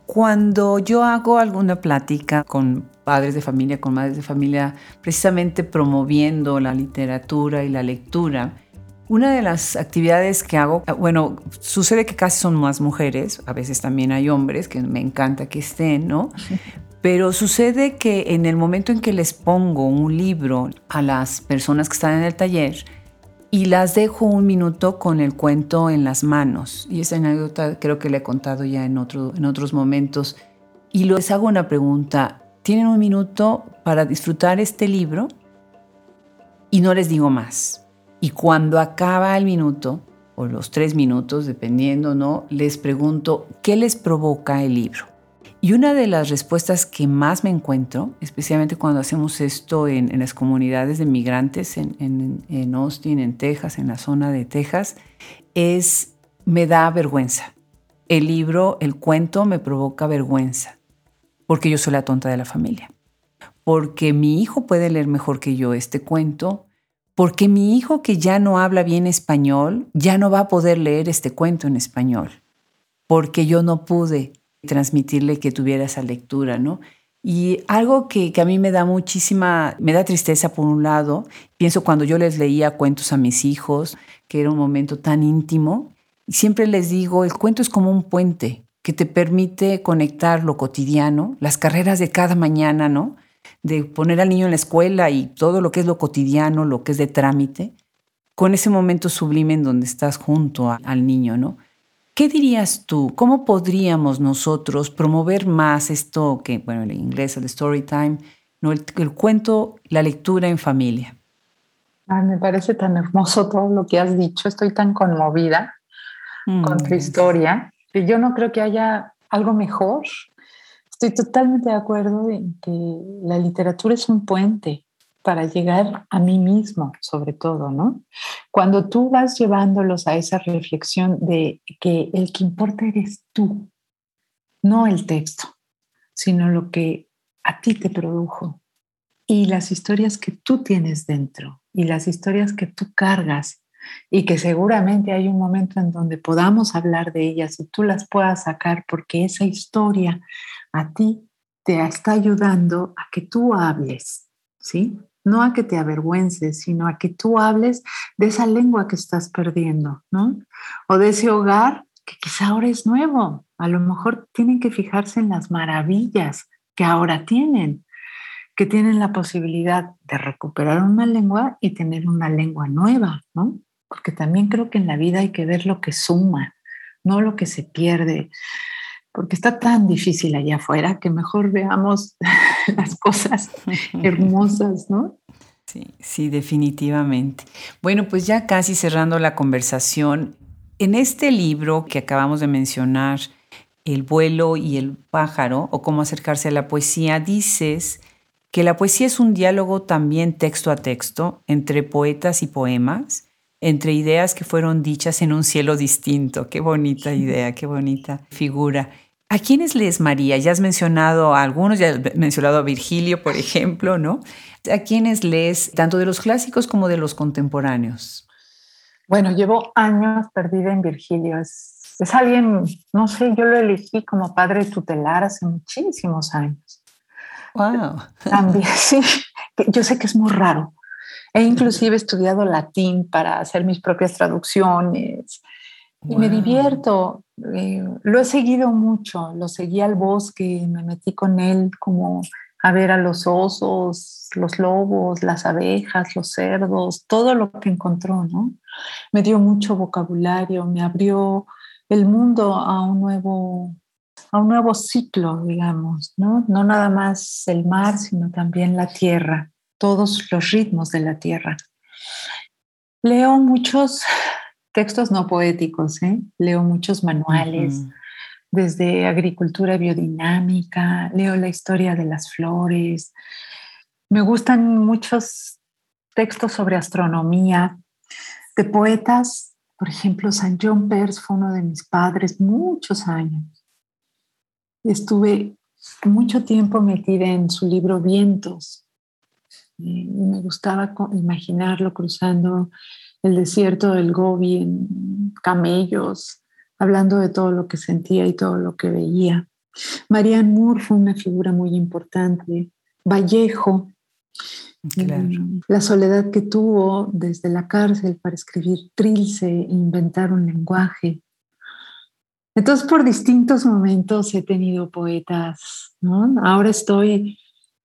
Cuando yo hago alguna plática con padres de familia, con madres de familia, precisamente promoviendo la literatura y la lectura, una de las actividades que hago, ah, bueno, sucede que casi son más mujeres, a veces también hay hombres, que me encanta que estén, ¿no? Pero sucede que en el momento en que les pongo un libro a las personas que están en el taller y las dejo un minuto con el cuento en las manos, y esa anécdota creo que le he contado ya en, otro, en otros momentos, y les hago una pregunta, ¿tienen un minuto para disfrutar este libro? Y no les digo más. Y cuando acaba el minuto, o los tres minutos, dependiendo, ¿no? Les pregunto, ¿qué les provoca el libro? Y una de las respuestas que más me encuentro, especialmente cuando hacemos esto en, las comunidades de migrantes en, Austin, en Texas, en la zona de Texas, es me da vergüenza. El libro, el cuento me provoca vergüenza, porque yo soy la tonta de la familia. Porque mi hijo puede leer mejor que yo este cuento, porque mi hijo que ya no habla bien español, ya no va a poder leer este cuento en español, porque yo no pude transmitirle que tuviera esa lectura, ¿no? Y algo que, a mí me da muchísima, me da tristeza por un lado, pienso cuando yo les leía cuentos a mis hijos, que era un momento tan íntimo, y siempre les digo, el cuento es como un puente que te permite conectar lo cotidiano, las carreras de cada mañana, ¿no? De poner al niño en la escuela y todo lo que es lo cotidiano, lo que es de trámite, con ese momento sublime en donde estás junto al niño, ¿no? ¿Qué dirías tú? ¿Cómo podríamos nosotros promover más esto que, bueno, en inglés, el story time, ¿no? el, cuento, la lectura en familia?
me parece tan hermoso todo lo que has dicho. Estoy tan conmovida con tu mm. historia yo no creo que haya algo mejor. Estoy totalmente de acuerdo en que la literatura es un puente para llegar a mí mismo, sobre todo, ¿no? Cuando tú vas llevándolos a esa reflexión de que el que importa eres tú, no el texto, sino lo que a ti te produjo y las historias que tú tienes dentro y las historias que tú cargas y que seguramente hay un momento en donde podamos hablar de ellas y tú las puedas sacar porque esa historia a ti te está ayudando a que tú hables, ¿sí? no a que te avergüences, sino a que tú hables de esa lengua que estás perdiendo, ¿no? O de ese hogar que quizá ahora es nuevo. A lo mejor tienen que fijarse en las maravillas que ahora tienen, que tienen la posibilidad de recuperar una lengua y tener una lengua nueva, ¿no? Porque también creo que en la vida hay que ver lo que suma, no lo que se pierde porque está tan difícil allá afuera que mejor veamos las cosas hermosas, ¿no?
Sí, sí, definitivamente. Bueno, pues ya casi cerrando la conversación, en este libro que acabamos de mencionar, El vuelo y el pájaro, o cómo acercarse a la poesía, dices que la poesía es un diálogo también texto a texto entre poetas y poemas, entre ideas que fueron dichas en un cielo distinto. Qué bonita idea, qué bonita figura. ¿A quiénes lees, María? Ya has mencionado a algunos, ya has mencionado a Virgilio, por ejemplo, ¿no? ¿A quiénes lees tanto de los clásicos como de los contemporáneos?
Bueno, llevo años perdida en Virgilio. Es, es alguien, no sé, yo lo elegí como padre tutelar hace muchísimos años.
Wow.
También, sí. Yo sé que es muy raro. He inclusive estudiado latín para hacer mis propias traducciones y me divierto. Eh, lo he seguido mucho, lo seguí al bosque, me metí con él como a ver a los osos, los lobos, las abejas, los cerdos, todo lo que encontró, ¿no? Me dio mucho vocabulario, me abrió el mundo a un nuevo, a un nuevo ciclo, digamos, ¿no? No nada más el mar, sino también la tierra, todos los ritmos de la tierra. Leo muchos textos no poéticos, ¿eh? leo muchos manuales, desde agricultura biodinámica, leo la historia de las flores, me gustan muchos textos sobre astronomía, de poetas, por ejemplo, San John Peirce fue uno de mis padres muchos años. Estuve mucho tiempo metida en su libro Vientos. Me gustaba imaginarlo cruzando el desierto del Gobi en camellos, hablando de todo lo que sentía y todo lo que veía. Marianne Moore fue una figura muy importante. Vallejo,
Claro.
Mm, La soledad que tuvo desde la cárcel para escribir Trilce e inventar un lenguaje. Entonces, por distintos momentos he tenido poetas, ¿no? Ahora estoy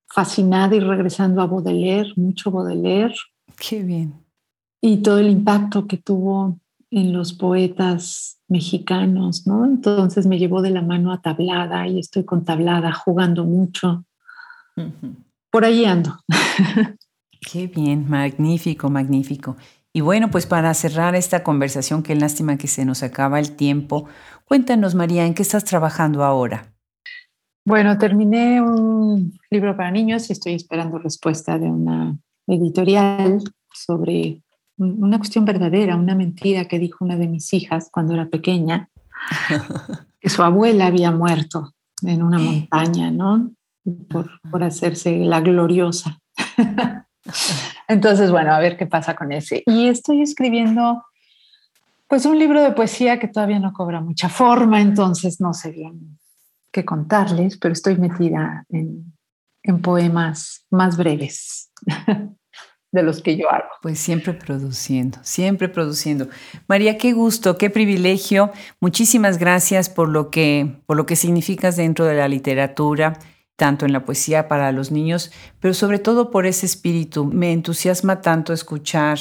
fascinada y regresando a Baudelaire, mucho Baudelaire,
Qué bien.
y todo el impacto que tuvo en los poetas mexicanos, ¿no? Entonces me llevó de la mano a Tablada y estoy con Tablada jugando mucho. Por ahí ando.
Qué bien, magnífico, magnífico. Y bueno, pues para cerrar esta conversación, qué lástima que se nos acaba el tiempo. Cuéntanos, María, ¿en qué estás trabajando ahora?
Bueno, terminé un libro para niños y estoy esperando respuesta de una editorial sobre un- una cuestión verdadera, una mentira que dijo una de mis hijas cuando era pequeña, que su abuela había muerto en una montaña, ¿no? Por, por hacerse la gloriosa. Entonces, bueno, a ver qué pasa con ese. Y estoy escribiendo, pues, un libro de poesía que todavía no cobra mucha forma, entonces no sé bien qué contarles, pero estoy metida en, en poemas más breves de los que yo hago.
Pues siempre produciendo, siempre produciendo. María, qué gusto, qué privilegio. Muchísimas gracias por lo que, por lo que significas dentro de la literatura, tanto en la poesía para los niños, pero sobre todo por ese espíritu. Me entusiasma tanto escuchar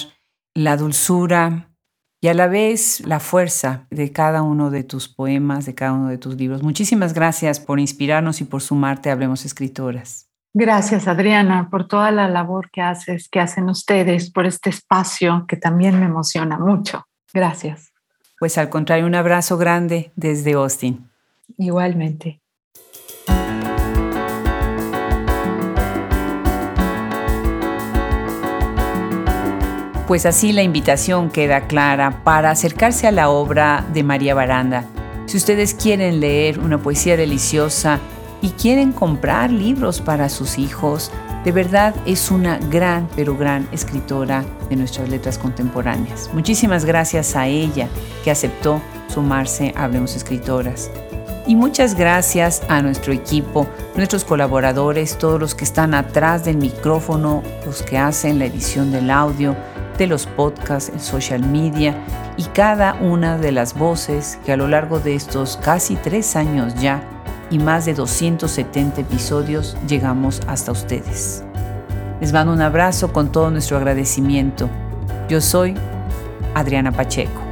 la dulzura y a la vez la fuerza de cada uno de tus poemas, de cada uno de tus libros. Muchísimas gracias por inspirarnos y por sumarte a Hablemos Escritoras.
Gracias, Adriana, por toda la labor que haces, que hacen ustedes, por este espacio que también me emociona mucho. Gracias.
Pues al contrario, un abrazo grande desde Austin.
Igualmente.
Pues así la invitación queda clara para acercarse a la obra de María Baranda. Si ustedes quieren leer una poesía deliciosa y quieren comprar libros para sus hijos, de verdad es una gran, pero gran escritora de nuestras letras contemporáneas. Muchísimas gracias a ella que aceptó sumarse a Hablemos Escritoras. Y muchas gracias a nuestro equipo, nuestros colaboradores, todos los que están atrás del micrófono, los que hacen la edición del audio, de los podcasts, el social media y cada una de las voces que a lo largo de estos casi tres años ya y más de 270 episodios llegamos hasta ustedes. Les mando un abrazo con todo nuestro agradecimiento. Yo soy Adriana Pacheco.